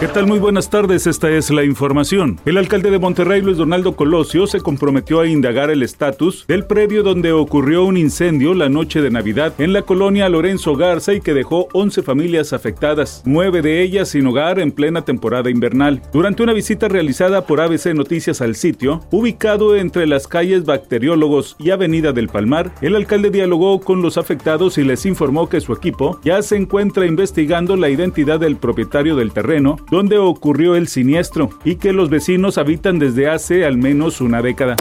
¿Qué tal? Muy buenas tardes, esta es la información. El alcalde de Monterrey, Luis Donaldo Colosio, se comprometió a indagar el estatus del predio donde ocurrió un incendio la noche de Navidad en la colonia Lorenzo Garza y que dejó 11 familias afectadas, nueve de ellas sin hogar en plena temporada invernal. Durante una visita realizada por ABC Noticias al sitio, ubicado entre las calles Bacteriólogos y Avenida del Palmar, el alcalde dialogó con los afectados y les informó que su equipo ya se encuentra investigando la identidad del propietario del terreno donde ocurrió el siniestro y que los vecinos habitan desde hace al menos una década.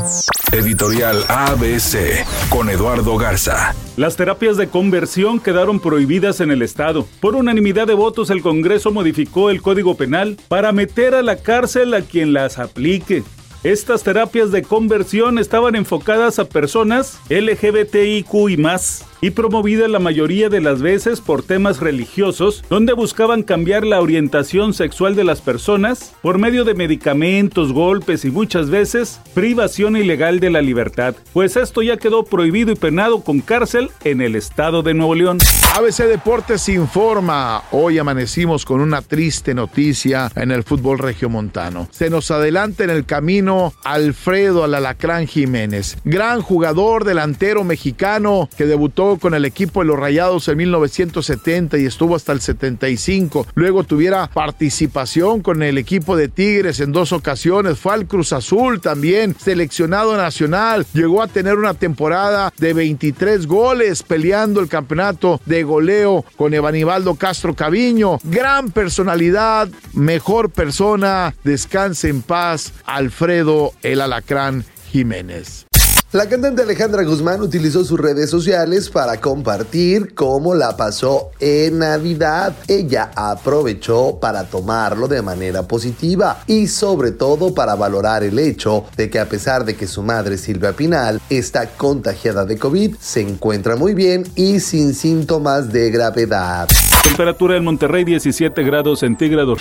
Editorial ABC con Eduardo Garza. Las terapias de conversión quedaron prohibidas en el Estado. Por unanimidad de votos, el Congreso modificó el Código Penal para meter a la cárcel a quien las aplique. Estas terapias de conversión estaban enfocadas a personas LGBTIQ y más y promovida la mayoría de las veces por temas religiosos, donde buscaban cambiar la orientación sexual de las personas por medio de medicamentos, golpes y muchas veces privación ilegal de la libertad, pues esto ya quedó prohibido y penado con cárcel en el estado de Nuevo León. ABC Deportes informa, hoy amanecimos con una triste noticia en el fútbol regiomontano. Se nos adelanta en el camino Alfredo Alalacrán Jiménez, gran jugador delantero mexicano que debutó con el equipo de los Rayados en 1970 y estuvo hasta el 75. Luego tuviera participación con el equipo de Tigres en dos ocasiones. Fue al Cruz Azul también, seleccionado nacional. Llegó a tener una temporada de 23 goles peleando el campeonato de goleo con Evanibaldo Castro Caviño. Gran personalidad, mejor persona. Descanse en paz, Alfredo el Alacrán Jiménez. La cantante Alejandra Guzmán utilizó sus redes sociales para compartir cómo la pasó en Navidad. Ella aprovechó para tomarlo de manera positiva y sobre todo para valorar el hecho de que a pesar de que su madre Silvia Pinal está contagiada de COVID, se encuentra muy bien y sin síntomas de gravedad. Temperatura en Monterrey 17 grados centígrados.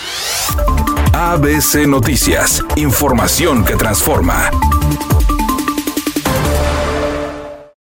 ABC Noticias, información que transforma.